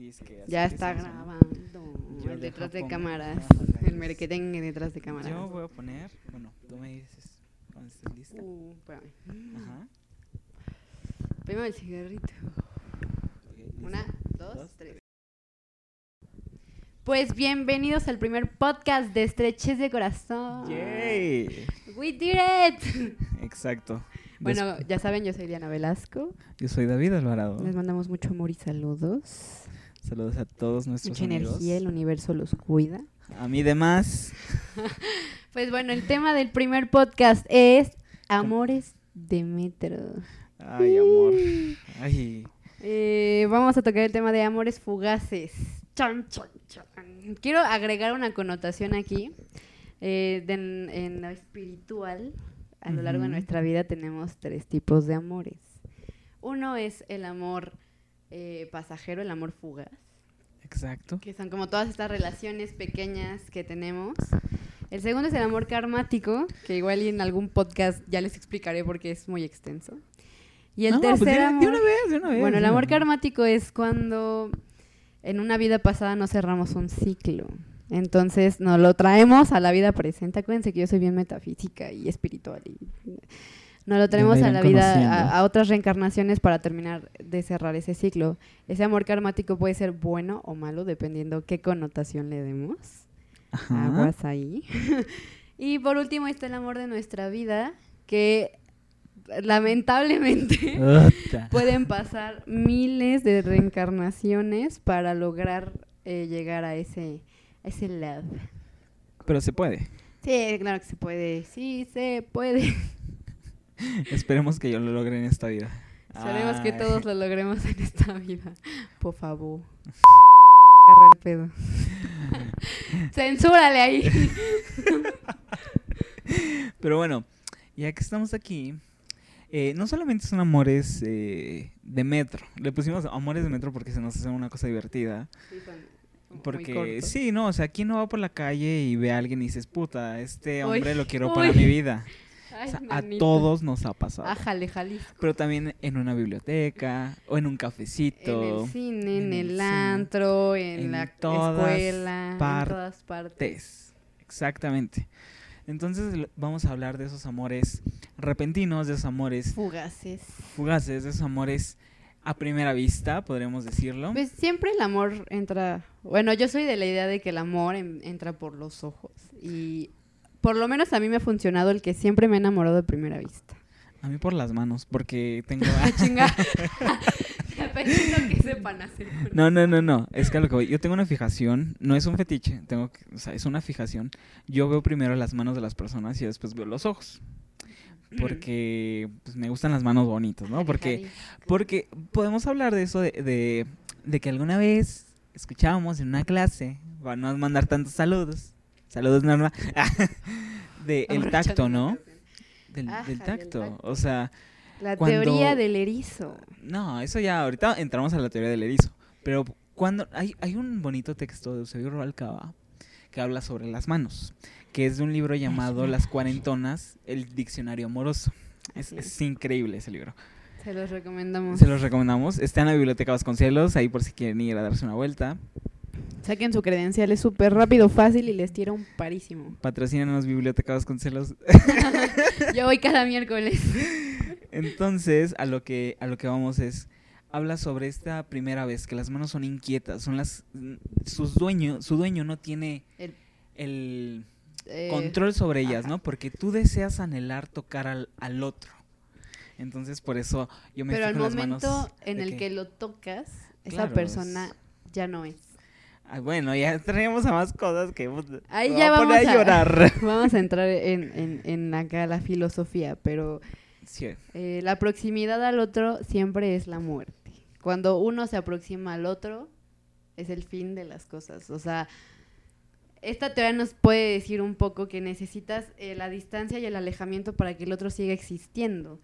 Disque, Ya está grabando. Yo el deja detrás de cámaras. El merquetengue detrás de cámaras. Yo voy a poner, bueno, tú me dices cuando estés lista. Uh, espérame. Ajá. Primero el cigarrito. Una, dos, Dos, tres. Pues bienvenidos al primer podcast de Estreches de Corazón. ¡Yay! We did it. Exacto. Bueno, ya saben, yo soy Diana Velasco. Yo soy David Alvarado. Les mandamos mucho amor y saludos. Saludos a todos nuestros Mucha amigos. energía, el universo los cuida. A mí de más. Pues bueno, el tema del primer podcast es Amores de Metro. Ay, amor. Ay. Eh, vamos a tocar el tema de amores fugaces. Chan, chan, chan. Quiero agregar una connotación aquí. eh, de en, en lo espiritual, a lo largo de nuestra vida tenemos tres tipos de amores. Uno es el amor eh, pasajero, el amor fugaz, Exacto. que son como todas estas relaciones pequeñas que tenemos. El segundo es el amor karmático, que igual y en algún podcast ya les explicaré porque es muy extenso. Y el No, pues de- amor... De una vez, de una vez. Bueno, el amor karmático es cuando en una vida pasada no cerramos un ciclo. Entonces nos lo traemos a la vida presente. Acuérdense que yo soy bien metafísica y espiritual. Y nos lo traemos a la vida, a, a otras reencarnaciones para terminar de cerrar ese ciclo. Ese amor karmático puede ser bueno o malo, dependiendo qué connotación le demos. Ajá. Aguas ahí. y por último está el amor de nuestra vida, que lamentablemente Ota. pueden pasar miles de reencarnaciones para lograr eh, llegar a ese, a ese love. Pero se puede. Sí, claro que se puede. Sí, se puede. Esperemos que yo lo logre en esta vida. Esperemos que todos lo logremos en esta vida. Por favor. Agarra el pedo. Censúrale ahí. Pero bueno, ya que estamos aquí, eh, no solamente son amores eh, de metro. Le pusimos amores de metro porque se nos hace una cosa divertida. Porque sí, no, o sea, ¿quién no va por la calle y ve a alguien y dices, puta, este Uy, hombre lo quiero uy. para mi vida? Ay, O sea, a todos nos ha pasado. Ájale, Jalisco. Pero también en una biblioteca o en un En cafecito. el cine, en, en el el, cine, antro, en, en la todas escuela, en todas partes. Tes. Exactamente. Entonces vamos a hablar de esos amores repentinos, de esos amores Fugaces. fugaces, de esos amores a primera vista, podríamos decirlo. Pues siempre el amor entra. Bueno, yo soy de la idea de que el amor en- entra por los ojos. Y por lo menos a mí me ha funcionado el que siempre me he enamorado de primera vista. A mí por las manos, porque tengo... Ah, chinga. Que sepan hacer. No, no, no, no. Es que a lo que voy. Yo tengo una fijación. No es un fetiche. Tengo que, o sea, es una fijación. Yo veo primero las manos de las personas y después veo los ojos. Porque pues, me gustan las manos bonitas, ¿no? Porque, porque podemos hablar de eso de, de, de que alguna vez escuchábamos en una clase, para no mandar tantos saludos. Saludos, Norma. de el tacto, ¿no? Del, tacto. O sea, La Cuando- teoría del erizo. no, eso ya, ahorita entramos a la teoría del erizo. Pero cuando hay, hay un bonito texto de Eusebio Rubalcaba que habla sobre las manos, que es de un libro llamado Las Cuarentonas, el Diccionario Amoroso. Es. increíble ese libro. Se los recomendamos. Se los recomendamos. Está en la Biblioteca Vasconcelos, ahí por si quieren ir a darse una vuelta. Saquen su credencial, es súper rápido, fácil y les tira un parísimo. Patrocínanos Biblioteca Vasconcelos. Yo voy cada miércoles. Entonces, a lo que a lo que vamos es habla sobre esta primera vez que las manos son inquietas, son las sus dueño, su dueño no tiene El- el Eh, control sobre ellas, ajá. ¿no? Porque tú deseas anhelar tocar al, al otro. Entonces, por eso yo me Pero al las momento manos en el que lo tocas, esa persona ya no es. Ay, bueno, ya traemos a más cosas que Ahí ya vamos poner a a- llorar. Vamos a entrar en, en, en acá la filosofía, pero Sí, eh, la proximidad al otro siempre es la muerte. Cuando uno se aproxima al otro, es el fin de las cosas. O sea, esta teoría nos puede decir un poco que necesitas eh, la distancia y el alejamiento para que el otro siga existiendo.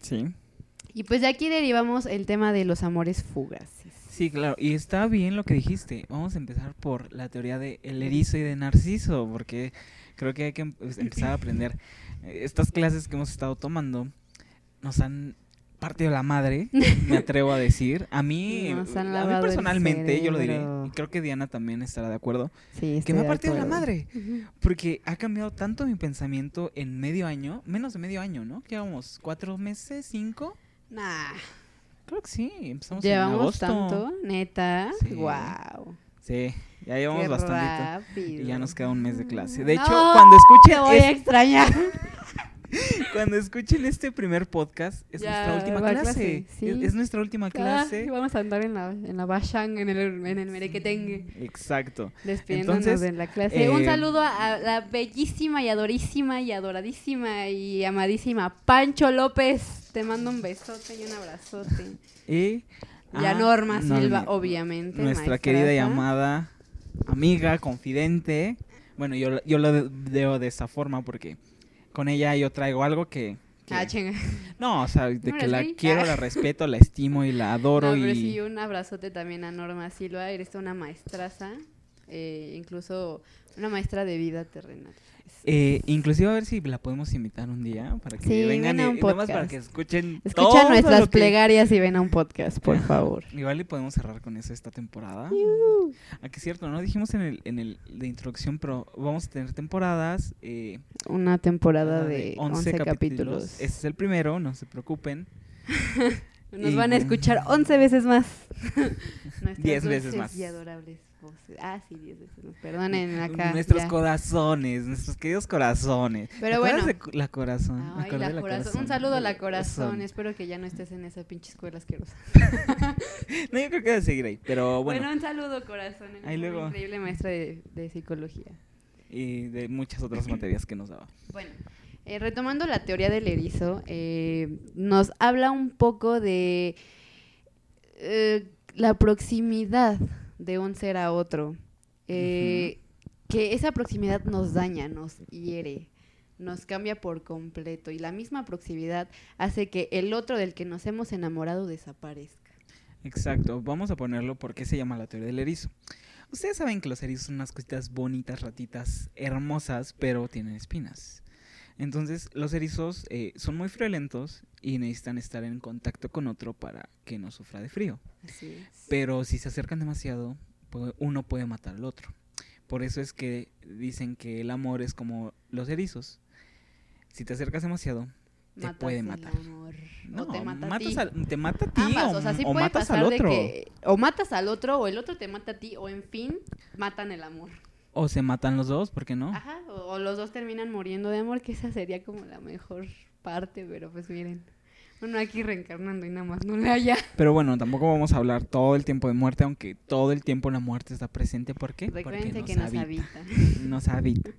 sí. Y pues de aquí derivamos el tema de los amores fugaces. Sí, claro, y está bien lo que dijiste. Vamos a empezar por la teoría de el erizo y de Narciso, porque creo que hay que em- pues, empezar a aprender. Eh, Estas clases que hemos estado tomando nos han partido la madre, me atrevo a decir. A mí, a mí personalmente, yo lo diré, y creo que Diana también estará de acuerdo, Sí, que me ha partido la madre. Porque ha cambiado tanto mi pensamiento en medio año, menos de medio año, ¿no? Llevamos cuatro meses, cinco. Nah, Creo que sí, empezamos en llevamos agosto. tanto, neta. Sí. Wow. Sí, ya llevamos Qué bastante. rápido. Y ya nos queda un mes de clase. De hecho, No, cuando escuchen Te voy a extrañar. cuando escuchen este primer podcast, es Ya, nuestra última clase. clase, sí. Es, es nuestra última clase. Ah, vamos a andar en la, en la bashang, en el, en el merequetengue. Exacto. Despidiéndonos Entonces, de la clase. Un eh, saludo a, a la bellísima y adorísima y adoradísima y amadísima Pancho López. Te mando un besote y un abrazote. Y Y a a Norma Silva, obviamente. nuestra querida y amada amiga, confidente. Bueno, yo, yo lo veo de esa forma porque con ella yo traigo algo que... que- Ah, chinga. no, o sea, de ¿No que la quiero, Ah. la respeto, la estimo y la adoro No, pero y... sí, un abrazote también a Norma Silva. Eres una maestraza. eh, incluso una maestra de vida terrenal. Eh, inclusive a ver si la podemos invitar un día para que Sí, vengan ven a y, nomás para podcast. que escuchen Escucha todo nuestras que- plegarias y ven a un podcast, por favor. Igual y podemos cerrar con eso esta temporada. Ah, que es cierto, no dijimos en el, en el de introducción, pero vamos a tener temporadas. Eh, Una temporada ah, de 11 capítulos. Este es el primero, no se preocupen. Nos Y- van a escuchar 11 veces más. Nuestras Diez veces dulces más. Y adorables voces. Ah, sí, 10 veces. Perdonen acá. nuestros ya. corazones, nuestros queridos corazones. ¿Te Pero bueno. de la corazón. Me Ay, acordé la de la corazón. Un saludo a la corazón. Espero que ya no estés en esa pinche escuela asquerosa. No, yo creo que debe seguir ahí, pero Bueno, bueno. un saludo, corazón. Ahí luego. increíble maestra de, de psicología. Y de muchas otras materias que nos daba. Bueno, eh, retomando la teoría del erizo, eh, nos habla un poco de eh, la proximidad de un ser a otro. Eh, Que esa proximidad nos daña, nos hiere, nos cambia por completo. Y la misma proximidad hace que el otro del que nos hemos enamorado desaparezca. Exacto, vamos a ponerlo porque se llama la teoría del erizo. Ustedes saben que los erizos son unas cositas bonitas, ratitas, hermosas, pero tienen espinas. Entonces, los erizos eh, son muy friolentos y necesitan estar en contacto con otro para que no sufra de frío. Así es. Pero si se acercan demasiado, uno puede matar al otro. Por eso es que dicen que el amor es como los erizos. Si te acercas demasiado, te Matas puede matar. No, o te mata a matas ti. al- te mata a ti Ambas, o, o sea, sí o puede matas pasar al de otro. que o matas al otro o el otro te mata a ti o en fin matan el amor. O se matan los dos, ¿por qué no? Ajá, o, o los dos terminan muriendo de amor, que esa sería como la mejor parte, pero pues miren, uno aquí reencarnando y nada más no le haya. Pero bueno, tampoco vamos a hablar todo el tiempo de muerte, aunque todo el tiempo la muerte está presente. ¿Por qué? Porque que nos habita. Nos habita.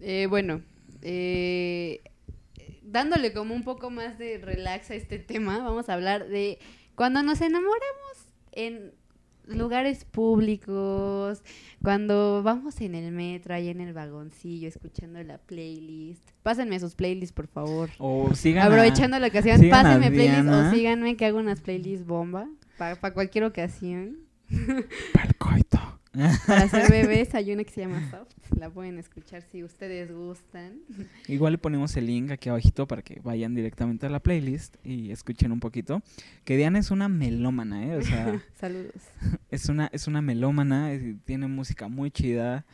Eh, bueno, eh, dándole como un poco más de relax a este tema, vamos a hablar de cuando nos enamoramos en lugares públicos, cuando vamos en el metro, ahí en el vagoncillo, escuchando la playlist. Pásenme sus playlists, por favor. O sigan a- Aprovechando la ocasión, sigan pásenme playlist o síganme que hago unas playlists bomba para cualquier ocasión. coito. Para hacer bebés hay una que se llama Soft, la pueden escuchar si ustedes gustan. Igual le ponemos el link aquí abajito para que vayan directamente a la playlist y escuchen un poquito. Que Diana es una melómana, ¿eh? O sea, Saludos. es una, es una melómana, es- tiene música muy chida.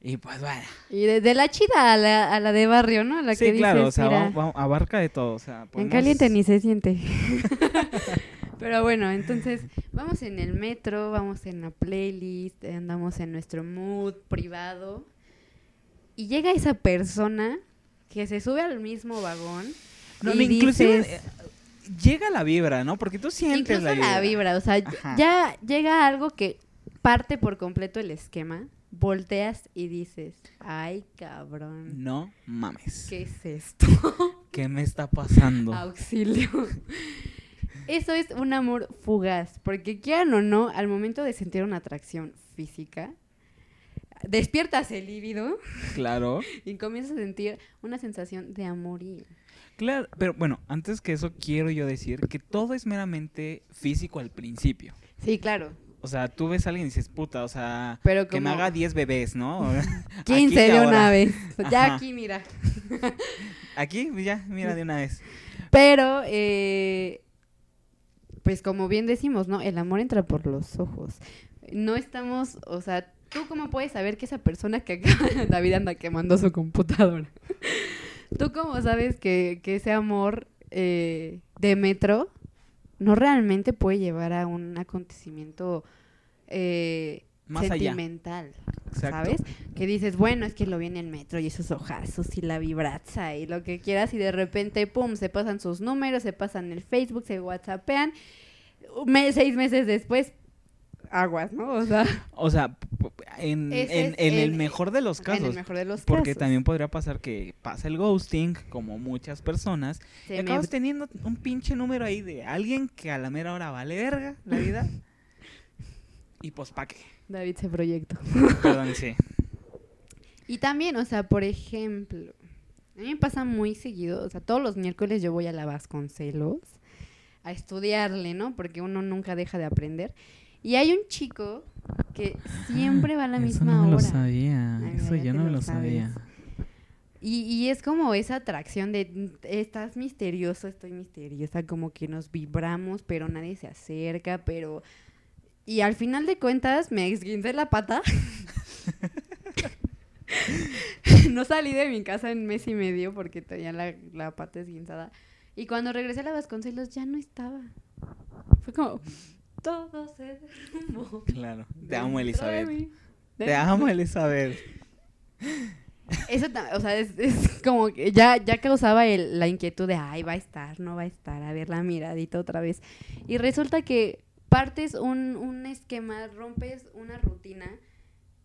Y pues bueno. Y desde la chida a la, a la de barrio, ¿no? La sí, que claro, dices, o sea, mira, va- va- abarca de todo. O sea, en caliente ni se siente. Pero bueno, entonces vamos en el metro, vamos en la playlist, andamos en nuestro mood privado y llega esa persona que se sube al mismo vagón No, y inclusive dices- eh, llega la vibra, ¿no? Porque tú sientes Incluso la vibra. o sea, Ajá. ya llega algo que parte por completo el esquema, volteas y dices, ay cabrón, No mames. ¿qué es esto? ¿Qué me está pasando? Auxilio. Eso es un amor fugaz, porque quieran o no, al momento de sentir una atracción física, despiertas el líbido Claro. y comienzas a sentir una sensación de amorío. Claro, pero bueno, antes que eso quiero yo decir que todo es meramente físico al principio. Sí, claro, O sea, tú ves a alguien y dices, puta, o sea, pero que me haga 10 bebés, ¿no? 15 Aquí y de una vez. Ya Ajá. aquí, mira. Aquí, ya, mira de una vez. Pero, eh, pues como bien decimos, ¿no? El amor entra por los ojos. No estamos, o sea, ¿tú cómo puedes saber que esa persona que acaba, David anda quemando su computadora? ¿Tú cómo sabes que, que ese amor eh, de metro no realmente puede llevar a un acontecimiento eh, Más allá. sentimental? Exacto. ¿Sabes? Que dices, bueno, es que lo vi en el metro y esos ojazos y la vibraza y lo que quieras y de repente, pum, se pasan sus números, se pasan el Facebook, se whatsappean. Seis meses después, aguas, ¿no? O sea, O sea, en, en- en el mejor de los en casos. el mejor de los Porque casos. también podría pasar que pasa el ghosting, como muchas personas, Se y me- acabas teniendo un pinche número ahí de alguien que a la mera hora vale verga la vida. y pues pa' qué. David se proyectó. Perdón, sí. Y también, o sea, por ejemplo, a mí me pasa muy seguido, o sea, todos los miércoles yo voy a la Vasconcelos a estudiarle, ¿no? Porque uno nunca deja de aprender. Y hay un chico que siempre va a la Eso misma no me lo hora. sabía. Ay, Eso yo no me lo lo sabía. Y, y es como esa atracción de "Mm, estás misterioso, estoy misteriosa, como que nos vibramos, pero nadie se acerca, pero... Y al final de cuentas me esguincé la pata. no salí de mi casa en mes y medio porque tenía la, la pata esguinzada. Y cuando regresé a la Vasconcelos ya no estaba. Fue como, todo se derrumbó. Claro. Te amo, Elizabeth. mí". Te amo, Elizabeth. Eso, o sea, es, es como que ya, ya causaba el- la inquietud de, ay, va a estar, no va a estar, a ver la miradita otra vez. Y resulta que partes un, un esquema, rompes una rutina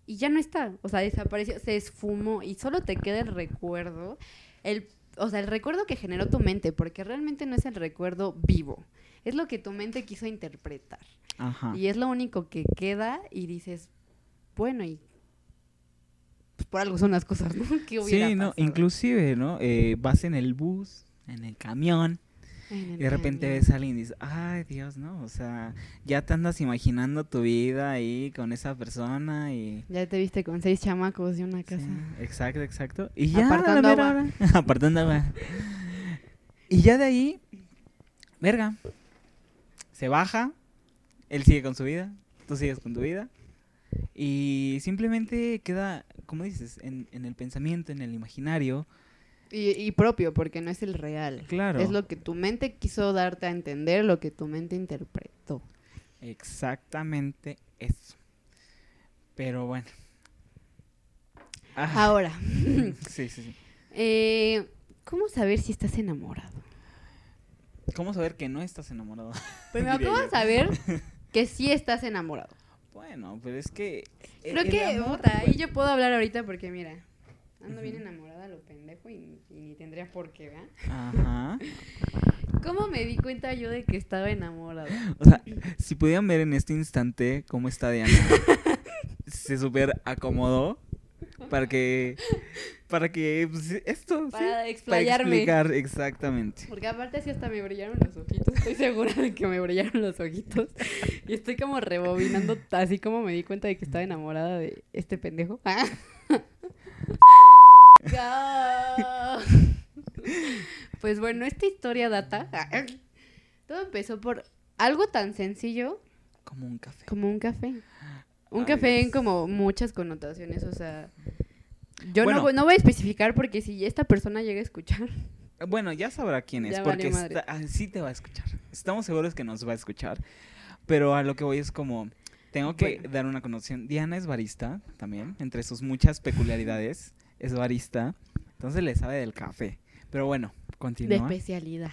y ya no está. O sea, desapareció, se esfumó y solo te queda el recuerdo, el, o sea, el recuerdo que generó tu mente, porque realmente no es el recuerdo vivo, es lo que tu mente quiso interpretar. Ajá. Y es lo único que queda y dices, bueno, y pues por algo son las cosas, ¿no? ¿Qué hubiera Sí, no, pasado? inclusive, ¿no? Eh, vas en el bus, en el camión, y de repente ves a alguien y dices, ay Dios, ¿no? O sea, ya te andas imaginando tu vida ahí con esa persona y... Ya te viste con seis chamacos de una Sí, casa. exacto, exacto. Y ya, Apartando agua. Apartando agua. Y ya de ahí, verga, se baja, él sigue con su vida, tú sigues con tu vida. Y simplemente queda, como dices, en, en el pensamiento, en el imaginario. Y, y propio, porque no es el real. Claro. Es lo que tu mente quiso darte a entender, lo que tu mente interpretó. Exactamente eso. Pero bueno. Ah, Ahora, sí, sí, sí. eh, ¿cómo saber si estás enamorado? ¿Cómo saber que no estás enamorado? Primero, Diría ¿cómo saber que sí estás enamorado? Bueno, pero es que... Creo que, puta, ahí yo puedo hablar ahorita porque mira, ando bien enamorada lo pendejo y, y ni tendría por qué, ¿verdad? Ajá. ¿Cómo me di cuenta yo de que estaba enamorada? O sea, si pudieran ver en este instante cómo está Diana, se super acomodó para que, para que pues, esto, sí, Para para explayarme. explicar exactamente. Porque aparte así hasta me brillaron los ojitos. Estoy segura de que me brillaron los ojitos. Y estoy como rebobinando así como me di cuenta de que estaba enamorada de este pendejo. Pues bueno, esta historia data. Todo empezó por algo tan sencillo Como un café. como un café. Un Ay, café en como muchas connotaciones, o sea... Yo Bueno. no, voy- no voy a especificar porque si esta persona llega a escuchar, Bueno, ya sabrá quién es, porque está- sí te va a escuchar. Estamos seguros que nos va a escuchar. Pero a lo que voy es como, tengo que Bueno. dar una connotación. Diana es barista también, entre sus muchas peculiaridades, es barista. Entonces le sabe del café. Pero bueno, de continúa. especialidad.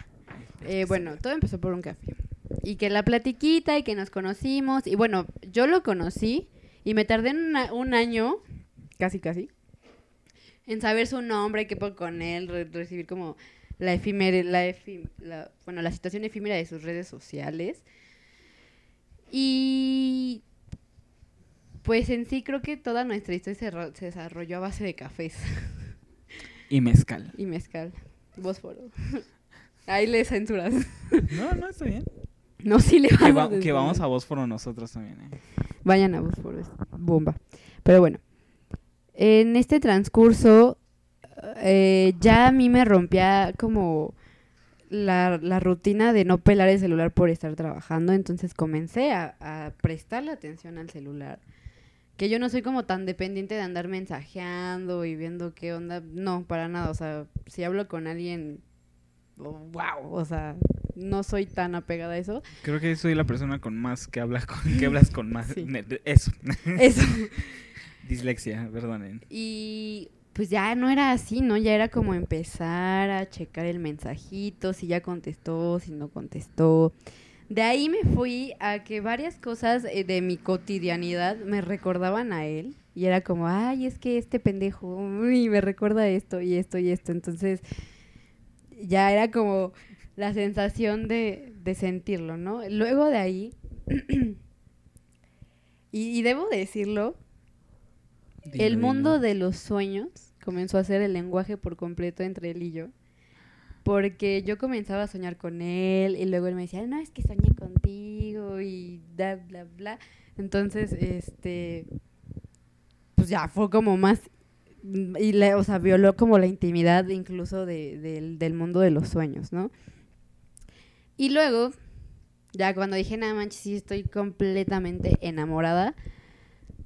Eh, bueno, todo empezó por un café. Y que la platiquita y que nos conocimos. Y bueno, yo lo conocí y me tardé una- un año, casi casi, en saber su nombre, qué puedo con él, re- recibir como la efímera, la, la- bueno, la situación efímera de sus redes sociales. Y pues en sí creo que toda nuestra historia se, ro- se desarrolló a base de cafés Y mezcal. y mezcal, bósforo. Ahí le censuras. No, no, está bien. No, sí le Que, vamos va- a que vamos a Bósforo nosotros también. ¿eh? Vayan a Bósforo, es bomba. Pero bueno, en este transcurso eh, ya a mí me rompía como la, la rutina de no pelar el celular por estar trabajando, entonces comencé a, a prestarle atención al celular. Que yo no soy como tan dependiente de andar mensajeando y viendo qué onda. No, para nada. O sea, si hablo con alguien, wow, o sea, no soy tan apegada a eso. Creo que soy la persona con más que habla con que hablas con más Sí. eso. Eso. Dislexia, perdonen. Y pues ya no era así, ¿no? Ya era como empezar a checar el mensajito, si ya contestó, si no contestó. De ahí me fui a que varias cosas eh, de mi cotidianidad me recordaban a él. Y era como, ay, es que este pendejo, me recuerda esto y esto y esto. Entonces, ya era como la sensación de, de sentirlo, ¿no? Luego de ahí, y, y debo decirlo, el mundo de los sueños comenzó a ser el lenguaje por completo entre él y yo. Porque yo comenzaba a soñar con él y luego él me decía, no, es que soñé contigo y bla, bla, bla. Entonces, este, pues ya fue como más, y le, o sea, violó como la intimidad incluso de- del, del mundo de los sueños, ¿no? Y luego, ya cuando dije, nada manches, sí estoy completamente enamorada,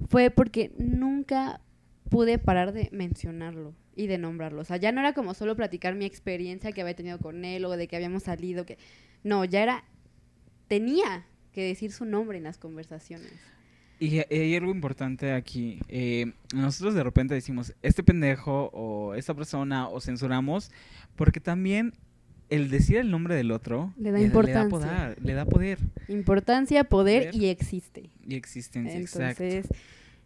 fue porque nunca pude parar de mencionarlo y de nombrarlo. O sea, ya no era como solo platicar mi experiencia que había tenido con él o de que habíamos salido, que no, ya era tenía que decir su nombre en las conversaciones. Y hay- algo importante aquí. eh, nosotros de repente decimos, este pendejo o esta persona o censuramos, porque también el decir el nombre del otro Le da Le importancia. da poder, le da poder Importancia, poder, Poder. y existe. y existencia, exacto.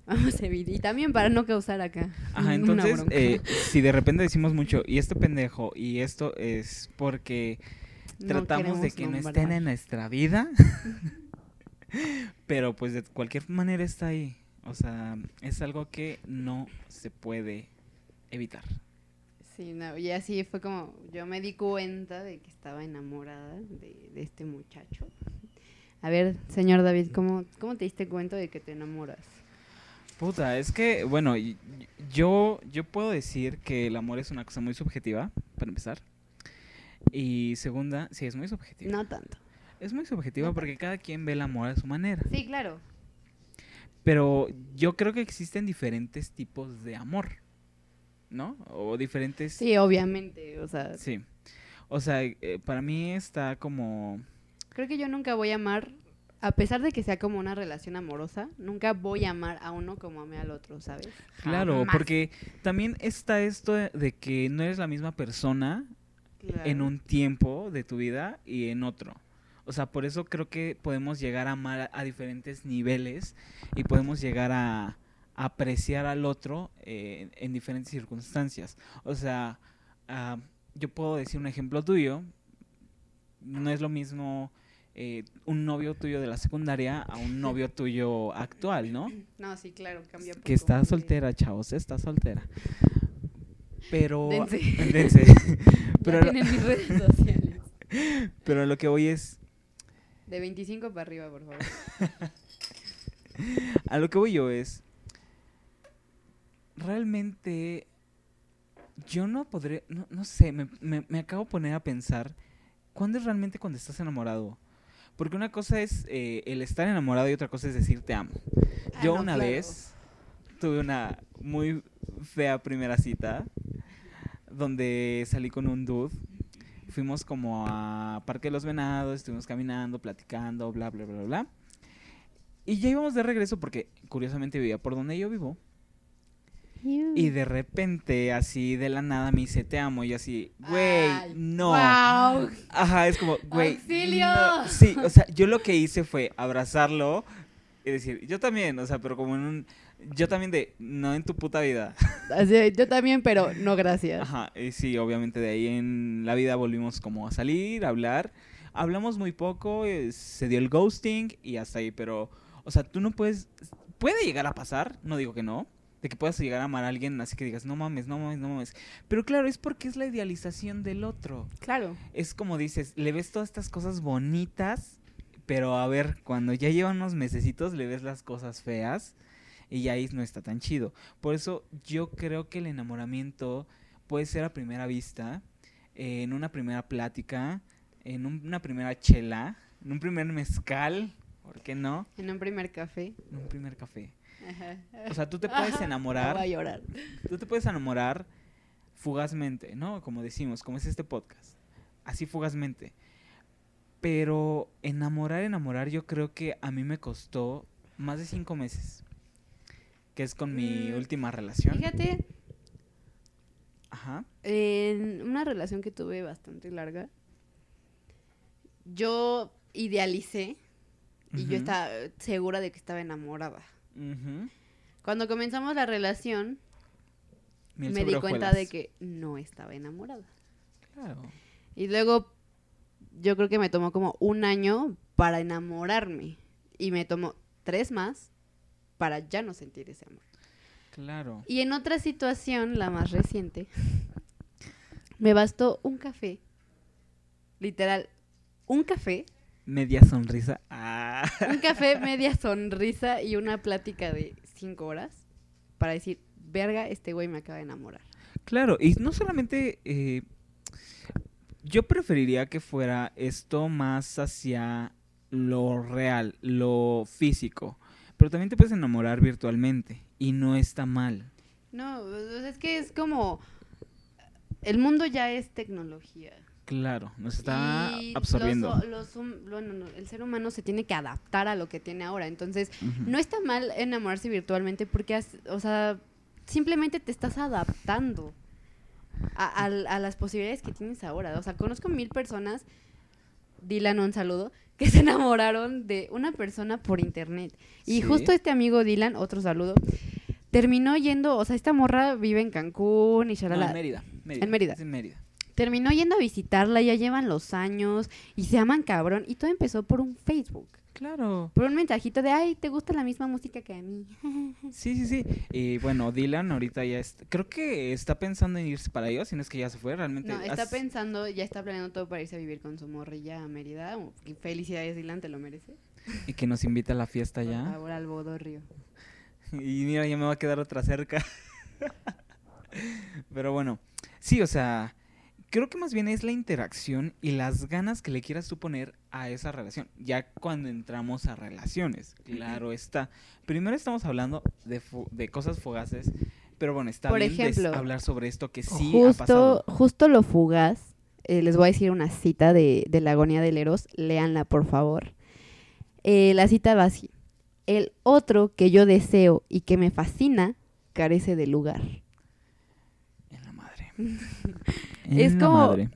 Vamos a evitar. Y también para no causar acá. Ajá, entonces, eh, si de repente decimos mucho, y este pendejo, y esto es porque No tratamos de que no estén en nuestra vida, pero pues de cualquier manera está ahí. O sea, es algo que no se puede evitar. Sí, no, y así fue como yo me di cuenta de que estaba enamorada de, de este muchacho. A ver, señor David, ¿cómo, ¿cómo te diste cuenta de que te enamoras? Puta, es que, bueno, yo, yo puedo decir que el amor es una cosa muy subjetiva, para empezar. Y segunda, sí, es muy subjetiva. No tanto. Es muy subjetiva No porque cada quien ve el amor a su manera. Sí, claro. Pero yo creo que existen diferentes tipos de amor, ¿no? O diferentes... Sí, obviamente. O sea, Sí. O sea, eh, para mí está como... creo que yo nunca voy a amar, a pesar de que sea como una relación amorosa, nunca voy a amar a uno como amé al otro, ¿sabes? Claro, Jamás. porque también está esto de- que no eres la misma persona Claro. en un tiempo de tu vida y en otro. O sea, por eso creo que podemos llegar a amar a, diferentes niveles y podemos llegar a, apreciar al otro eh, en, en diferentes circunstancias. O sea, ah, yo puedo decir un ejemplo tuyo. No es lo mismo eh, un novio tuyo de la secundaria a un novio tuyo actual, ¿no? No, sí, claro, cambia por Que está soltera, chavos, está soltera. Pero... Dense. Dense. Pero tienen mis redes sociales. pero lo que voy es... De 25 para arriba, por favor. A lo que voy yo es. Realmente. Yo no podré. No, no sé, me, me, me acabo de poner a pensar. ¿Cuándo es realmente cuando estás enamorado? Porque una cosa es eh, el estar enamorado y otra cosa es decir te amo. Ah, Yo no, una claro. vez tuve una muy fea primera cita donde salí con un dude. Fuimos como a Parque de los Venados, estuvimos caminando, platicando, bla, bla, bla, bla. Y ya íbamos de regreso porque curiosamente vivía por donde yo vivo. Y de repente, así de la nada, me dice, te amo. Y así, güey, no. Ajá, es como, güey. ¡Auxilio! no". Sí, o sea, yo lo que hice fue abrazarlo y decir, yo también, o sea, pero como en un. Yo también de, no en tu puta vida. Así, yo también, pero no gracias. Ajá, y sí, obviamente de ahí en la vida volvimos como a salir, a hablar. Hablamos muy poco, eh, se dio el ghosting y hasta ahí, pero, o sea, tú no puedes. Puede llegar a pasar, no digo que no, de que puedas llegar a amar a alguien así que digas, no mames, no mames, no mames. Pero claro, es porque es la idealización del otro. Claro. es como dices, le ves todas estas cosas bonitas, pero a ver, cuando ya llevan unos mesecitos le ves las cosas feas y ya ahí no está tan chido. Por eso yo creo que el enamoramiento puede ser a primera vista, eh, en una primera plática, en un- una primera chela, en un primer mezcal, ¿por qué no? En un primer café. En un primer café. O sea, tú te puedes Ajá, enamorar. Voy a llorar. Tú te puedes enamorar fugazmente, ¿no? Como decimos, como es este podcast. Así fugazmente. Pero enamorar, enamorar, yo creo que a mí me costó más de cinco meses. Que es con mi Mm, última relación. Fíjate, Ajá. en una relación que tuve bastante larga, yo idealicé y yo estaba segura de que estaba enamorada. Cuando comenzamos la relación, Miel me di cuenta hojuelas. de que no estaba enamorada. Claro. Y luego yo creo que me tomó como un año para enamorarme. Y me tomó tres más para ya no sentir ese amor. Claro. Y en otra situación, la más reciente, me bastó un café. Literal, un café. Media sonrisa. Ah. Un café, media sonrisa y una plática de cinco horas para decir, verga, este güey me acaba de enamorar. Claro, y no solamente... eh, yo preferiría que fuera esto más hacia lo real, lo físico. Pero también te puedes enamorar virtualmente y no está mal. No, es que es como... El mundo ya es tecnología. Claro, nos está Y absorbiendo. los- los hum- bueno, no, el ser humano se tiene que adaptar a lo que tiene ahora. Entonces, no está mal enamorarse virtualmente porque, has- o sea, simplemente te estás adaptando a, las posibilidades que tienes ahora. O sea, conozco mil personas, Dylan, un saludo, que se enamoraron de una persona por internet. Y Sí. justo este amigo Dylan, otro saludo, terminó yendo, o sea, esta morra vive en Cancún y No, shalala. en Mérida, Mérida. En Mérida. es en Mérida. Terminó yendo a visitarla, ya llevan los años y se aman cabrón. Y todo empezó por un Facebook. Claro. Por un mensajito de, ay, ¿te gusta la misma música que a mí? Sí, sí, sí. Y bueno, Dylan ahorita ya está, creo que está pensando en irse para ellos, si no es que ya se fue realmente. No, está has- pensando, ya está planeando todo para irse a vivir con su morrilla a Mérida. Y Felicidades, Dylan, te lo mereces. Y que nos invita a la fiesta Por ya. favor, al bodorrio. Y mira, ya me va a quedar otra cerca. Pero bueno, sí, o sea, creo que más bien es la interacción y las ganas que le quieras tú poner a esa relación. Ya cuando entramos a relaciones, claro está. Primero estamos hablando de, cosas fugaces, pero bueno, está Por bien ejemplo, hablar sobre esto que sí ha justo, pasado. justo lo fugaz. eh, les voy a decir una cita de, de la agonía del Eros. Léanla, por favor. Eh, la cita va así. El otro que yo deseo y que me fascina carece de lugar. En la madre. Es En como- madre.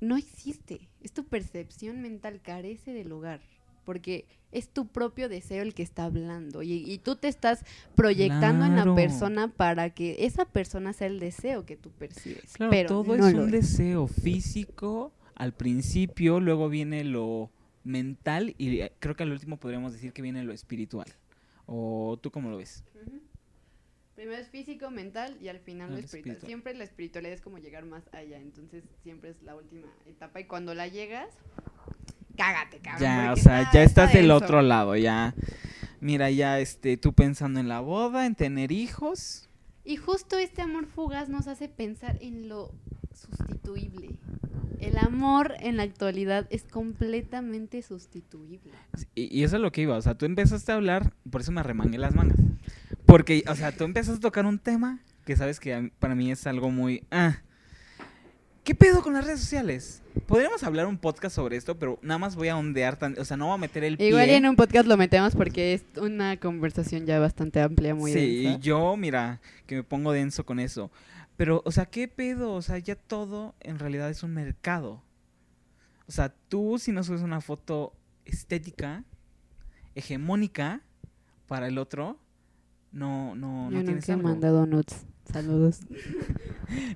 no existe. Es tu percepción mental, carece de lugar. Porque es tu propio deseo el que está hablando. Y, y tú te estás proyectando en la persona para que esa persona sea el deseo que tú percibes. Claro, pero todo no es un deseo físico al principio, luego viene lo mental y eh, creo que al último podríamos decir que viene lo espiritual. ¿O tú cómo lo ves? Primero es físico, mental y al final Ah, lo espiritual. espiritual. Siempre la espiritualidad es como llegar más allá. Entonces siempre es la última etapa. Y cuando la llegas, cágate, cabrón. Ya, o sea, ya está estás del otro lado, ya. Mira, ya este, tú pensando en la boda, en tener hijos. Y justo este amor fugaz nos hace pensar en lo sustituible. El amor en la actualidad es completamente sustituible. Y, y eso es lo que iba, o sea, tú empezaste a hablar, por eso me remangué las mangas. Porque, o sea, tú empezaste a tocar un tema que sabes que para mí es algo muy... Ah, ¿Qué pedo con las redes sociales? Podríamos hablar un podcast sobre esto, pero nada más voy a ondear, tan, o sea, no voy a meter el pie. Igual y en un podcast lo metemos porque es una conversación ya bastante amplia, muy sí, y densa. yo, mira, que me pongo denso con eso. Pero, o sea, ¿qué pedo? O sea, ya todo en realidad es un mercado. O sea, tú si no subes una foto estética, hegemónica para el otro, no, no, no Yo tienes nunca he algo. mandado nudes. Saludos.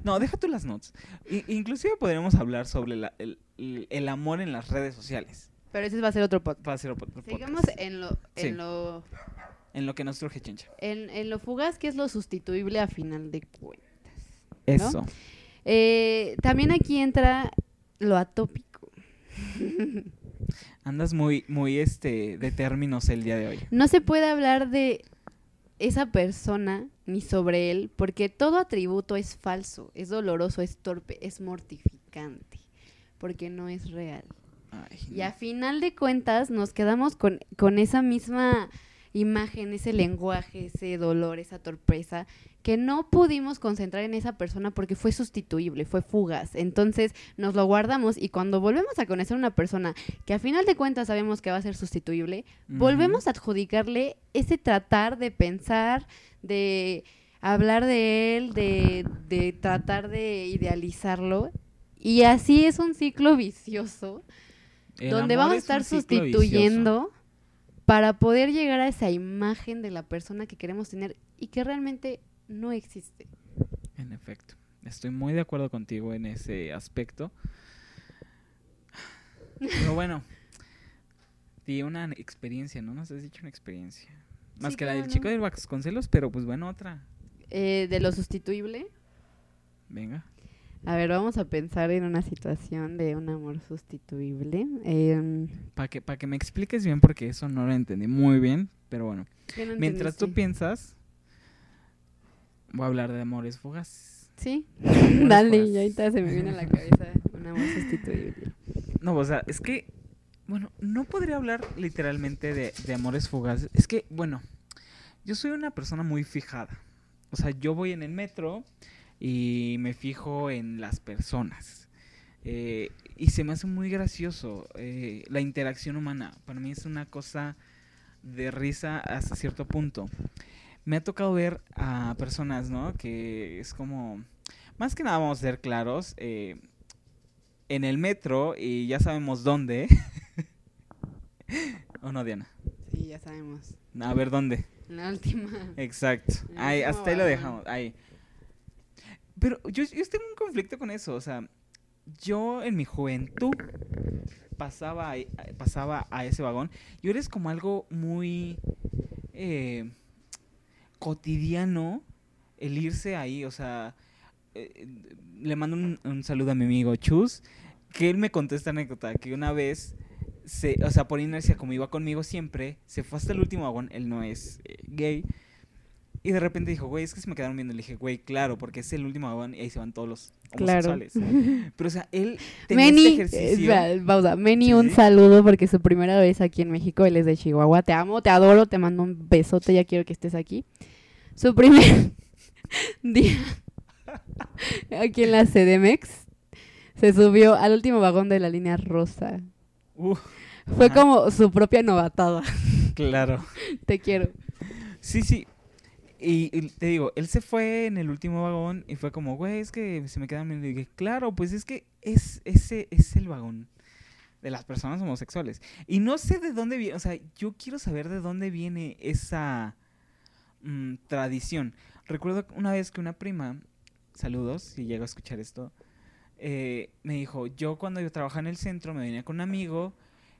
No, deja tú las notes. I- inclusive podríamos hablar sobre la- el, el- amor en las redes sociales. Pero ese va a ser otro podcast. Va a ser otro podcast. Sigamos en lo, Sí. en lo, En lo que nos truje chincha. en, en lo fugaz, que es lo sustituible a final de cuentas. Eso. Eh, también aquí entra lo atópico. Andas muy, muy este, de términos el día de hoy. No se puede hablar de esa persona ni sobre él, porque todo atributo es falso, es doloroso, es torpe, es mortificante, porque no es real. Ay, Y a final de cuentas nos quedamos con, con esa misma imagen, ese lenguaje, ese dolor, esa torpeza, que no pudimos concentrar en esa persona porque fue sustituible, fue fugaz. Entonces nos lo guardamos y cuando volvemos a conocer a una persona que a final de cuentas sabemos que va a ser sustituible, volvemos a adjudicarle ese tratar de pensar, de hablar de él, de, de tratar de idealizarlo. Y así es un ciclo vicioso El donde vamos a es estar vicioso. sustituyendo para poder llegar a esa imagen de la persona que queremos tener y que realmente no existe. En efecto, estoy muy de acuerdo contigo en ese aspecto. Pero bueno, di una experiencia, ¿no? Nos has dicho una experiencia. Más Sí, que la del chico del Vasconcelos, pero pues bueno, otra. Eh, de lo sustituible, Venga. a ver, vamos a pensar en una situación de un amor sustituible. Em, Para que, para que me expliques bien, porque eso no lo entendí muy bien. Pero bueno, ¿qué no mientras tú piensas, voy a hablar de amores fugaces. Sí, Amores dale, fugaces. y ahorita se me viene a la cabeza un amor sustituible. No, o sea, es que, bueno, no podría hablar literalmente de, de amores fugaces. Es que, bueno, yo soy una persona muy fijada. O sea, yo voy en el metro y me fijo en las personas. Eh, y se me hace muy gracioso eh, la interacción humana. Para mí es una cosa de risa hasta cierto punto. Me ha tocado ver a personas, ¿no? Que es como... Más que nada vamos a ser claros. eh, en el metro y ya sabemos dónde. ¿O no, Diana? Sí, ya sabemos. A ver dónde. La última. Exacto. Hasta ahí lo dejamos. Ahí. Pero yo, yo tengo un conflicto con eso. O sea, yo en mi juventud pasaba, ahí- pasaba a ese vagón y ahora es como algo muy eh, cotidiano el irse ahí. O sea, eh, le mando un, un saludo a mi amigo Chus, que él me contó esta anécdota, que una vez, se, o sea, por inercia, como iba conmigo siempre, se fue hasta el último vagón, él no es eh, gay, y de repente dijo, güey, es que se me quedaron viendo. Le dije, güey, claro, porque es el último vagón y ahí se van todos los Claro. homosexuales. Pero, o sea, él tenía Meni, este ejercicio. espera, pausa. Meni, Sí, un saludo porque es su primera vez aquí en México. Él es de Chihuahua. Te amo, te adoro, te mando un besote. Ya quiero que estés aquí. Su primer día aquí en la CDMX se subió al último vagón de la línea rosa. Uh, Fue Ajá. como su propia novatada. claro. Te quiero. Sí, sí. Y, y te digo, él se fue en el último vagón y fue como, güey, es que se me quedan viendo. Y dije, claro, pues es que es, ese es el vagón de las personas homosexuales. Y no sé de dónde viene, o sea, yo quiero saber de dónde viene esa mm, tradición. Recuerdo una vez que una prima, saludos, si llego a escuchar esto, eh, me dijo, yo cuando yo trabajaba en el centro me venía con un amigo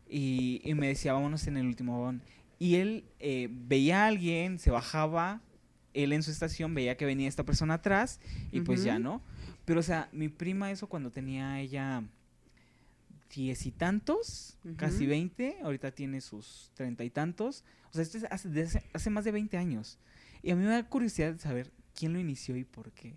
y, y me decía, vámonos en el último vagón. Y él eh, veía a alguien, se bajaba, él en su estación veía que venía esta persona atrás y pues ya. ¿no? Pero, o sea, mi prima eso cuando tenía ella diez y tantos, casi veinte, ahorita tiene sus treinta y tantos. O sea, esto es hace, hace, hace más de 20 años. Y a mí me da curiosidad saber quién lo inició y por qué.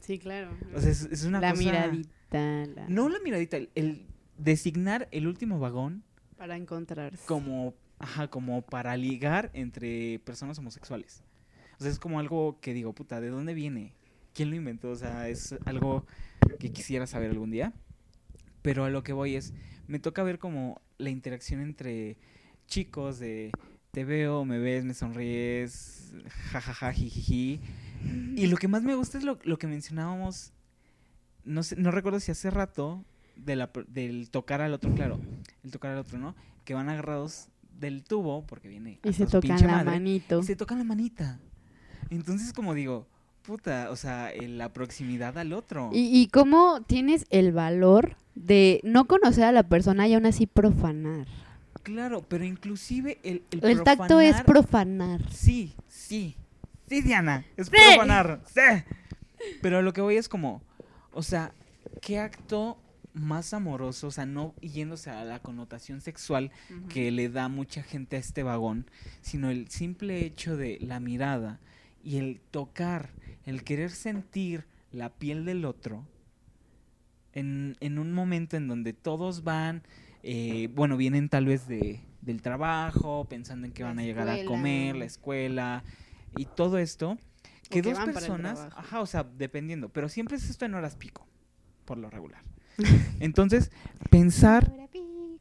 Sí, claro. O sea, es, es una la cosa... miradita. La- No la miradita, el, el designar el último vagón Para encontrarse. como, ajá, como para ligar entre personas homosexuales. O sea, es como algo que digo, puta, ¿de dónde viene? ¿Quién lo inventó? O sea, es algo que quisiera saber algún día. Pero a lo que voy es, me toca ver como la interacción entre chicos de te veo, me ves, me sonríes, jajaja, jijiji. Y lo que más me gusta es lo, lo que mencionábamos, no sé, no recuerdo si hace rato, de la, del tocar al otro, claro, el tocar al otro, ¿no? Que van agarrados del tubo, porque viene Y se tocan la madre, manito. y se tocan la manita. Entonces, como digo, puta, o sea, la proximidad al otro. ¿Y, y cómo tienes el valor de no conocer a la persona y aún así profanar? Claro, pero inclusive el, el, El tacto es profanar- profanar. Sí, sí. Sí, Diana. Es Sí. profanar. Sí. Pero lo que voy es como, o sea, ¿qué acto más amoroso, o sea, no yéndose a la connotación sexual que le da mucha gente a este vagón, sino el simple hecho de la mirada y el tocar, el querer sentir la piel del otro en, en un momento en donde todos van, eh, bueno, vienen tal vez de, del trabajo, pensando en que La van a llegar a comer, la escuela y todo esto, que dos personas, ajá, o sea, dependiendo, pero siempre es esto en horas pico, por lo regular. Entonces, pensar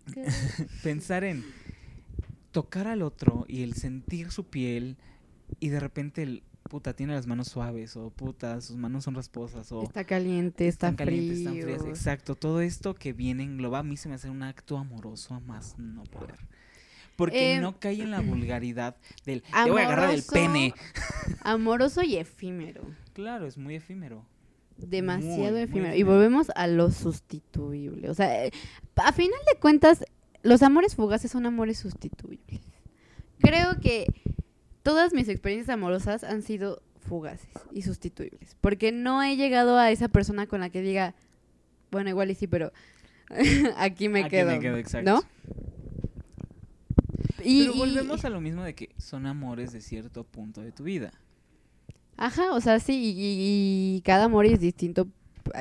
pensar en tocar al otro y el sentir su piel y de repente el puta tiene las manos suaves o puta sus manos son rasposas o Está caliente, está están calientes, están frías, exacto, todo esto que viene engloba a mí se me hace un acto amoroso a más no poder. Porque Eh, no cae en la vulgaridad del te voy a agarrar el amoroso- pene. Amoroso y efímero. Claro, es muy efímero. Demasiado Muy, muy efímero. Y volvemos a lo sustituible. O sea, eh, a final de cuentas, los amores fugaces son amores sustituibles. Creo que todas mis experiencias amorosas han sido fugaces y sustituibles. Porque no he llegado a esa persona con la que diga, bueno, igual y sí, pero aquí me Aquí quedo. me quedo, exacto. ¿No? Y, Pero y- volvemos a lo mismo de que son amores de cierto punto de tu vida. Ajá, o sea, sí, y, cada amor es distinto,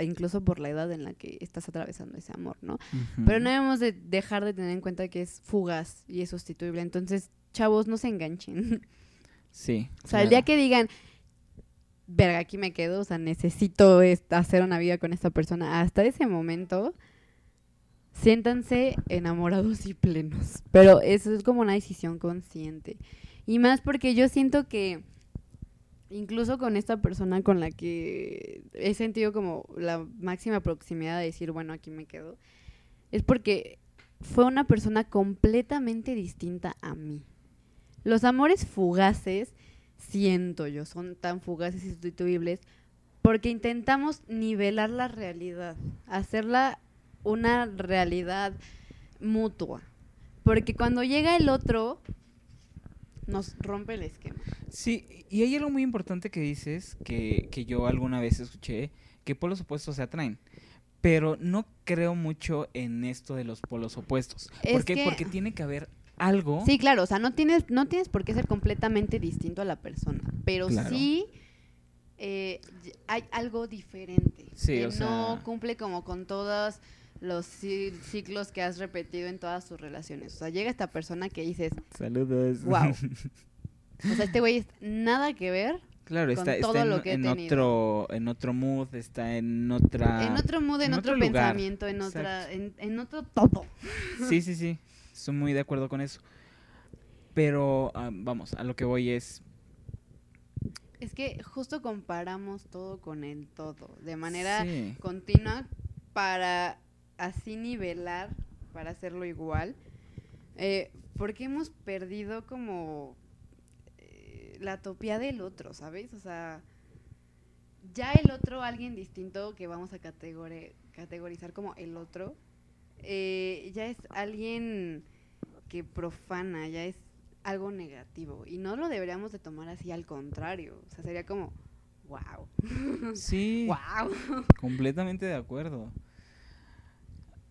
incluso por la edad en la que estás atravesando ese amor, ¿no? Pero no debemos de dejar de tener en cuenta que es fugaz y es sustituible. Entonces, chavos, no se enganchen. Sí. o sea, el día que digan, verga, aquí me quedo, o sea, necesito hacer una vida con esta persona, hasta ese momento, siéntanse enamorados y plenos. Pero eso es como una decisión consciente. Y más porque yo siento que incluso con esta persona con la que he sentido como la máxima proximidad de decir, bueno, aquí me quedo, es porque fue una persona completamente distinta a mí. Los amores fugaces, siento yo, son tan fugaces y sustituibles porque intentamos nivelar la realidad, hacerla una realidad mutua. Porque cuando llega el otro, nos rompe el esquema. Sí, y hay algo muy importante que dices, que, que yo alguna vez escuché, que polos opuestos se atraen. Pero no creo mucho en esto de los polos opuestos. Es ¿Por qué? que- Porque tiene que haber algo. Sí, claro, o sea, no tienes, no tienes por qué ser completamente distinto a la persona, pero Claro. sí eh, hay algo diferente. Sí, que o sea- no cumple como con todos los ci- ciclos que has repetido en todas tus relaciones. O sea, llega esta persona que dices, Saludos. wow. O sea, este güey es nada que ver claro, con está, está todo en, lo que en otro, en otro mood, está en otra... en otro mood, en, en otro, pensamiento, en otra, en, en otro todo. Sí, sí, sí. Estoy muy de acuerdo con eso. Pero, ah, vamos, a lo que voy es... Es que justo comparamos todo con el todo, de manera Sí. continua para así nivelar, para hacerlo igual, eh, porque hemos perdido como eh, la topía del otro, ¿sabes? O sea, ya el otro, alguien distinto que vamos a categori- categorizar como el otro, eh, ya es alguien que profana, ya es algo negativo y no lo deberíamos de tomar así al contrario, o sea, sería como, wow, Sí, wow. completamente de acuerdo.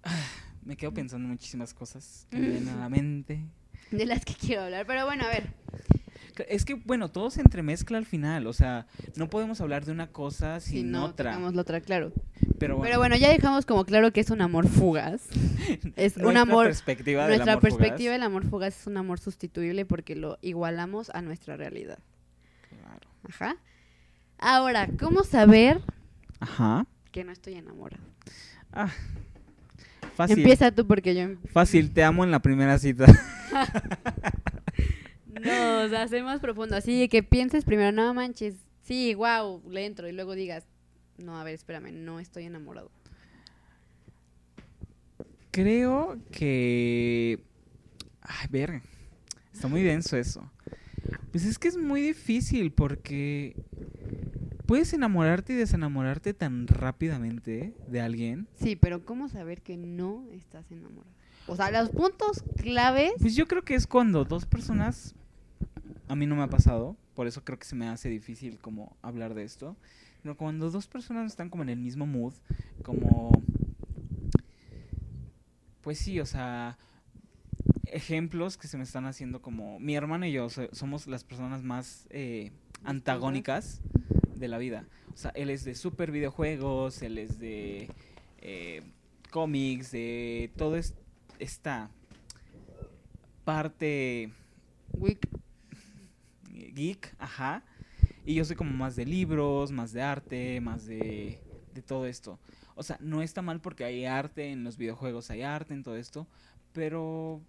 Me quedo pensando en muchísimas cosas que me vienen a la mente. de las que quiero hablar. Pero bueno, a ver. Es que, bueno, todo se entremezcla al final. O sea, no podemos hablar de una cosa Si sin no otra. la otra, claro. Pero bueno, Pero bueno, ya dejamos como claro que es un amor fugaz. Es un amor. perspectiva del Nuestra amor perspectiva fugaz. del amor fugaz es un amor sustituible porque lo igualamos a nuestra realidad. Claro. Ajá. Ahora, ¿cómo saber Ajá. que no estoy enamorada? Ah. Fácil. Empieza tú porque yo. Fácil, te amo en la primera cita. No, o sea, sé más profundo. Así que pienses primero, no manches, sí, wow, le entro. Y luego digas, no, a ver, espérame, no estoy enamorado. Creo que. Ay, verga. Está muy denso eso. Pues es que es muy difícil porque. Puedes enamorarte y desenamorarte tan rápidamente de alguien. Sí, pero ¿cómo saber que no estás enamorado? O sea, los puntos claves. Pues yo creo que es cuando dos personas. A mí no me ha pasado, por eso creo que se me hace difícil como hablar de esto. Pero cuando dos personas están como en el mismo mood, como pues sí, o sea, ejemplos que se me están haciendo como mi hermano y yo so- somos las personas más eh, antagónicas de la vida. O sea, él es de super videojuegos, él es de eh, cómics, de todo es- esta parte geek, ajá. Y yo soy como más de libros, más de arte, más de, de todo esto. O sea, no está mal porque hay arte en los videojuegos, hay arte en todo esto, pero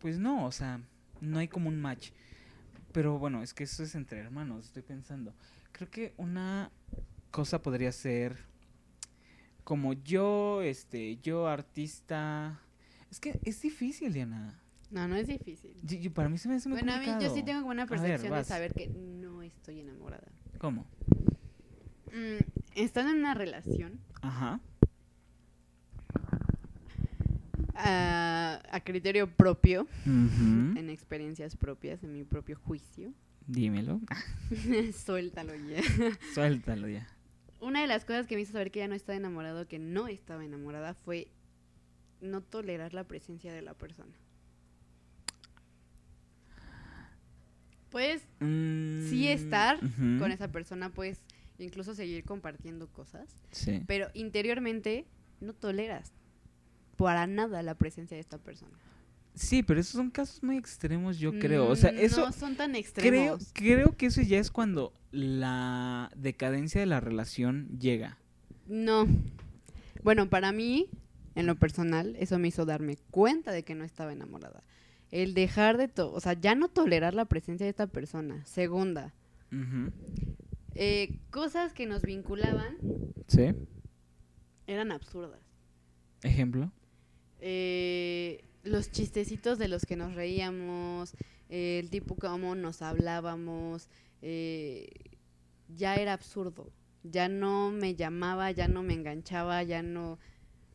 pues no, o sea, no hay como un match. Pero bueno, es que eso es entre hermanos, estoy pensando. Creo que una cosa podría ser como yo, este, yo artista. Es que es difícil, Diana. No, no es difícil. Yo- yo- para mí se me hace muy Bueno, a mí yo sí tengo como una ver, percepción de saber que no estoy enamorada. ¿Cómo? Mm, estando en una relación, Ajá. a, a criterio propio, en experiencias propias, en mi propio juicio, Dímelo. suéltalo ya. Suéltalo ya. Una de las cosas que me hizo saber que ya no estaba enamorado, que no estaba enamorada, fue no tolerar la presencia de la persona. Puedes sí estar Mm, con esa persona, puedes incluso seguir compartiendo cosas, Sí. pero interiormente no toleras para nada la presencia de esta persona. Sí, pero esos son casos muy extremos, yo creo. O sea, Mm, eso no son tan extremos. creo que eso ya es cuando la decadencia de la relación llega. No. Bueno, para mí, en lo personal, eso me hizo darme cuenta de que no estaba enamorada. El dejar de todo, o sea, ya no tolerar la presencia de esta persona. Segunda, eh, cosas que nos vinculaban Sí. eran absurdas. Ejemplo. Eh, los chistecitos de los que nos reíamos, eh, el tipo como nos hablábamos, eh, ya era absurdo. Ya no me llamaba, ya no me enganchaba, ya no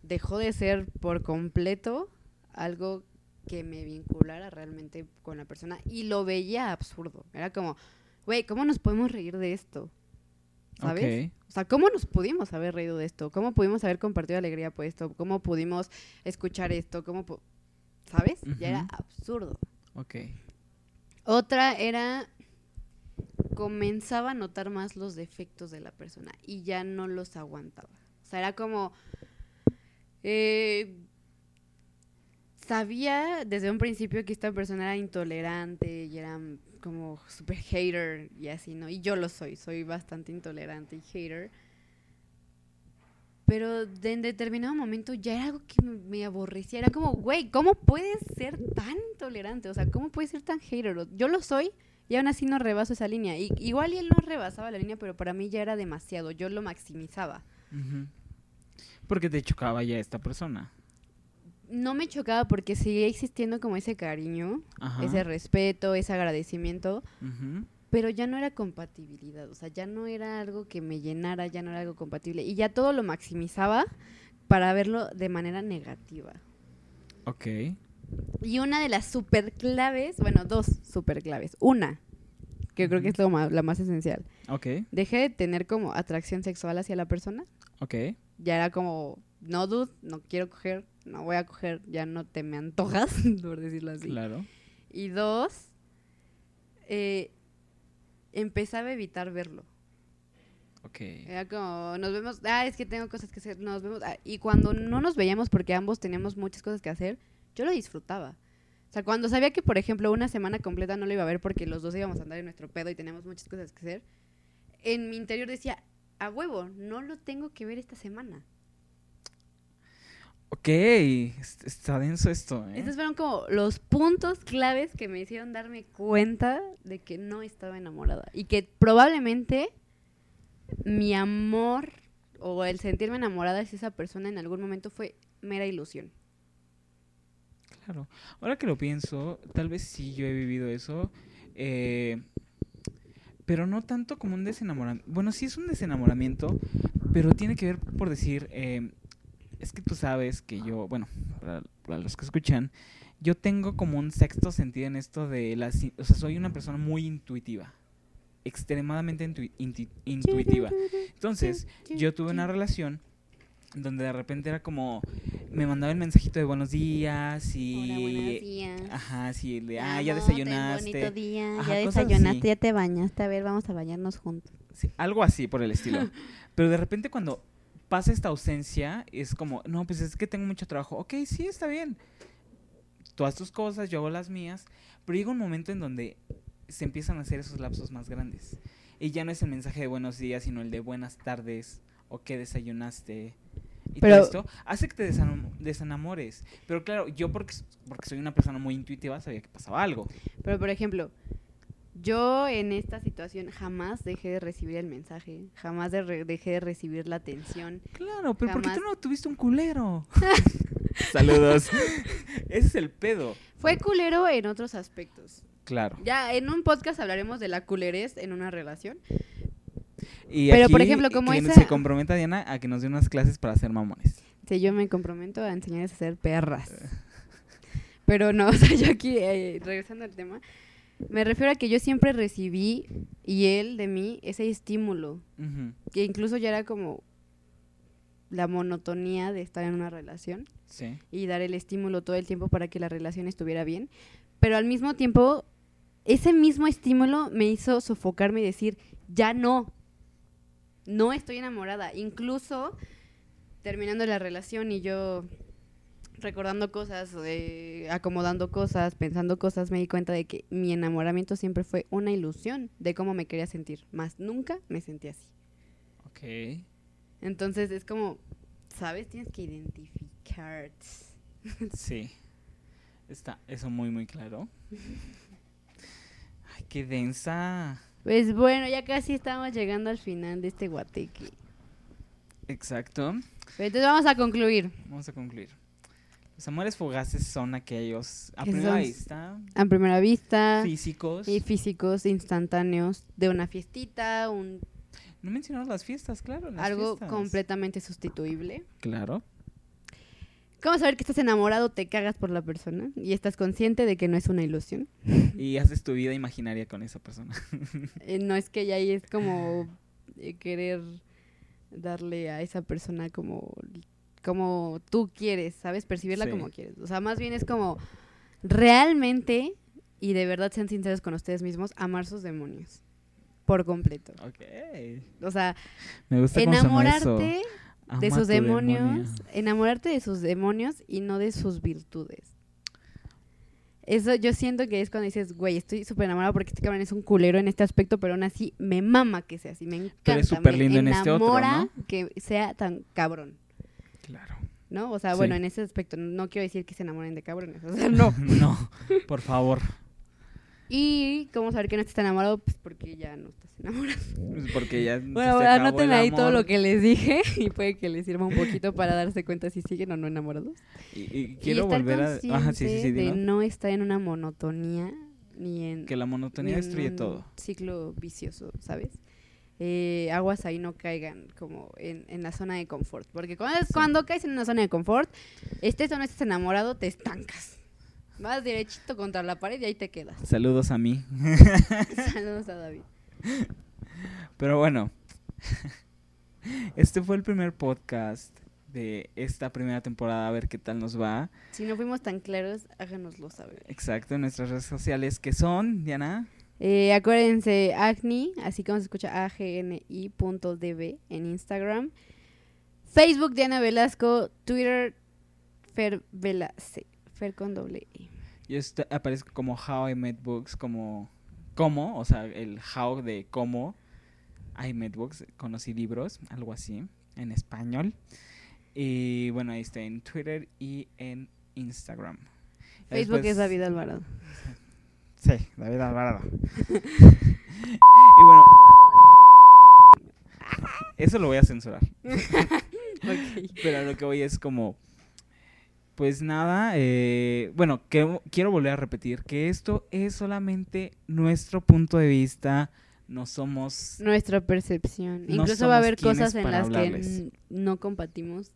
dejó de ser por completo algo que me vinculara realmente con la persona y lo veía absurdo. Era como, güey, ¿cómo nos podemos reír de esto? ¿Sabes? Ok. O sea, ¿cómo nos pudimos haber reído de esto? ¿Cómo pudimos haber compartido alegría por esto? ¿Cómo pudimos escuchar esto? ¿Cómo ¿Sabes? Ya era absurdo. Ok. Otra era comenzaba a notar más los defectos de la persona y ya no los aguantaba. O sea, era como eh, sabía desde un principio que esta persona era intolerante y era como super hater y así, ¿no? Y yo lo soy, soy bastante intolerante y hater. Pero de- en determinado momento ya era algo que me, me aborrecía. Era como, güey, ¿cómo puedes ser tan intolerante? O sea, ¿cómo puedes ser tan hater? Yo lo soy y aún así no rebaso esa línea. Y, igual y él no rebasaba la línea, pero para mí ya era demasiado. Yo lo maximizaba. Porque te chocaba ya esta persona. No me chocaba porque seguía existiendo como ese cariño, Ajá. ese respeto, ese agradecimiento. Pero ya no era compatibilidad. O sea, ya no era algo que me llenara, ya no era algo compatible. Y ya todo lo maximizaba para verlo de manera negativa. Ok. Y una de las super claves, bueno, dos super claves. Una, que creo que es lo ma- la más esencial. Ok. Dejé de tener como atracción sexual hacia la persona. Ok. Ya era como, no, dude, no quiero coger, no voy a coger, ya no te me antojas, por decirlo así. Claro. Y dos, eh, empezaba a evitar verlo. Ok. Era como, nos vemos, ah, es que tengo cosas que hacer, nos vemos. ah, y cuando no nos veíamos porque ambos teníamos muchas cosas que hacer, yo lo disfrutaba. O sea, cuando sabía que, por ejemplo, una semana completa no lo iba a ver porque los dos íbamos a andar en nuestro pedo y teníamos muchas cosas que hacer, en mi interior decía, a huevo, no lo tengo que ver esta semana. Ok. est- Está denso esto, ¿eh? Estos fueron como los puntos claves que me hicieron darme cuenta de que no estaba enamorada. Y que probablemente mi amor o el sentirme enamorada hacia esa persona en algún momento fue mera ilusión. Claro. Ahora que lo pienso, tal vez sí yo he vivido eso. eh, pero no tanto como un desenamoramiento. Bueno, sí es un desenamoramiento, pero tiene que ver por decir, eh, es que tú sabes que yo, bueno, para, para los que escuchan, yo tengo como un sexto sentido en esto de las, o sea, soy una persona muy intuitiva, extremadamente intuitiva. Entonces, yo tuve una relación donde de repente era como, me mandaba el mensajito de buenos días y... Hola, buenos días. Ajá, sí, de, ah, ya desayunaste. bonito día, Ajá, ya desayunaste, ya te bañaste. A ver, vamos a bañarnos juntos. Sí, algo así por el estilo. Pero de repente cuando pasa esta ausencia, es como, no, pues es que tengo mucho trabajo. Ok, sí, está bien. Tú haz tus cosas, yo hago las mías. Pero llega un momento en donde se empiezan a hacer esos lapsos más grandes. Y ya no es el mensaje de buenos días, sino el de buenas tardes o qué desayunaste. Y Pero- todo esto hace que te desanam- desenamores. Pero claro, yo porque, porque soy una persona muy intuitiva sabía que pasaba algo. Pero, por ejemplo, yo en esta situación jamás dejé de recibir el mensaje, jamás de re- dejé de recibir la atención. Claro, pero ¿por qué tú no tuviste un culero? Saludos. Ese es el pedo. Fue culero en otros aspectos. Claro. Ya en un podcast hablaremos de la culerez en una relación. Y Pero, aquí, por ejemplo, como esa- se comprometa Diana a que nos dé unas clases para hacer mamones. Sí, yo me comprometo a enseñarles a ser perras. Pero no, o sea, yo aquí, eh, regresando al tema, me refiero a que yo siempre recibí, y él de mí, ese estímulo. Que incluso ya era como la monotonía de estar en una relación. Sí. y dar el estímulo todo el tiempo para que la relación estuviera bien. Pero al mismo tiempo, ese mismo estímulo me hizo sofocarme y decir, ya no, no estoy enamorada. Incluso terminando la relación y yo recordando cosas, eh, acomodando cosas, pensando cosas, me di cuenta de que mi enamoramiento siempre fue una ilusión de cómo me quería sentir, más nunca me sentí así. Ok. Entonces es como, ¿sabes? Tienes que identificar. Sí. Está eso muy, muy claro. Ay, qué densa. Pues bueno, ya casi estamos llegando al final de este guateque. Exacto. Pero entonces vamos a concluir. Vamos a concluir. Los amores fugaces son aquellos a primera vista A primera vista, físicos. y físicos, instantáneos, de una fiestita, un, No mencionamos las fiestas, claro. las algo fiestas. completamente sustituible. Claro. ¿Cómo saber que estás enamorado, te cagas por la persona y estás consciente de que no es una ilusión? Y haces tu vida imaginaria con esa persona. Eh, no es que ya ahí es como eh, querer darle a esa persona como, como tú quieres, ¿sabes? Percibirla Sí. como quieres. O sea, más bien es como realmente y de verdad sean sinceros con ustedes mismos, amar sus demonios. Por completo. ok. O sea, Me gusta se enamorarte de sus demonios, demonio. enamorarte de sus demonios y no de sus virtudes. Eso yo siento que es cuando dices, güey, estoy súper enamorada porque este cabrón es un culero en este aspecto, pero aún así me mama que sea así, me encanta. Pero es súper me lindo en este otro, enamora ¿no? que sea tan cabrón, Claro. ¿no? O sea, Sí. bueno, en ese aspecto, no quiero decir que se enamoren de cabrones, o sea, no. no, por favor. Y cómo saber que no estás enamorado, pues porque ya no estás enamorado. Pues Porque ya. Bueno, anoten ahí todo lo que les dije y puede que les sirva un poquito para darse cuenta si siguen o no enamorados. Y, y y quiero estar volver a. Ajá, sí, sí, sí. de no estar en una monotonía ni en, Que la monotonía destruye todo. ciclo vicioso, ¿sabes? Eh, aguas ahí no caigan como en, en la zona de confort. Porque cuando, Sí. cuando caes en una zona de confort, estés o no estés enamorado, te estancas. Vas derechito contra la pared y ahí te quedas. Saludos a mí. Saludos a David. Pero bueno. Este fue el primer podcast de esta primera temporada. A ver qué tal nos va. Si no fuimos tan claros, háganoslo saber. Exacto, en nuestras redes sociales que son, Diana. Eh, acuérdense, Agni, así como se escucha agni.db en Instagram. Facebook, Diana Velasco. Twitter, Fer Velace. Fer con doble E. Yo est- aparezco como How I Met Books, como cómo, o sea, el how de cómo I Met Books, conocí libros, algo así, en español. Y bueno, ahí está en Twitter y en Instagram. Facebook después- es David Alvarado. Sí, David Alvarado. y bueno, eso lo voy a censurar. Pero lo que voy es como, pues nada, eh, bueno, que, quiero volver a repetir que esto es solamente nuestro punto de vista, no somos, Nuestra percepción. No Incluso va a haber cosas en las que hablarles. no compartimos,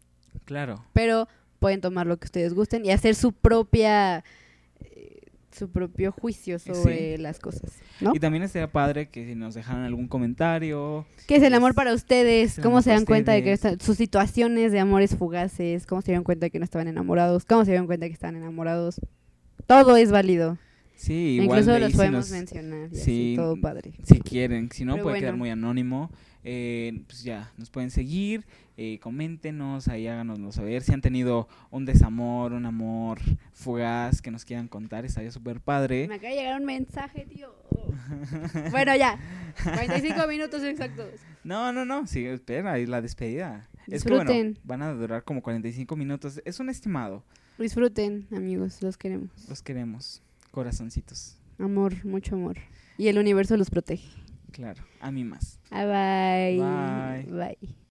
claro, pero pueden tomar lo que ustedes gusten y hacer su propia eh, su propio juicio sobre las cosas, ¿no? Y también estaría padre que si nos dejaran algún comentario. ¿Qué es el amor para ustedes? ¿Cómo se dan cuenta de que sus situaciones de amores fugaces? ¿Cómo se dieron cuenta de que no estaban enamorados? ¿Cómo se dieron cuenta de que estaban enamorados? Todo es válido. Sí, igual Incluso los ahí si podemos nos- mencionar y así, sí, todo padre. si quieren, si no Pero puede quedar bueno. muy anónimo, eh, pues ya, nos pueden seguir, eh, coméntenos, ahí háganoslo saber, si han tenido un desamor, un amor fugaz que nos quieran contar, estaría súper padre. Me acaba de llegar un mensaje, tío. bueno, ya. 45 minutos exactos. No, no, no, sí, espera, es la despedida. Es que bueno, Disfruten. van a durar como 45 minutos, es un estimado, Disfruten, amigos, los queremos. los queremos, corazoncitos, Amor, mucho amor. Y el universo los protege. claro, a mí más. Bye bye. Bye. Bye.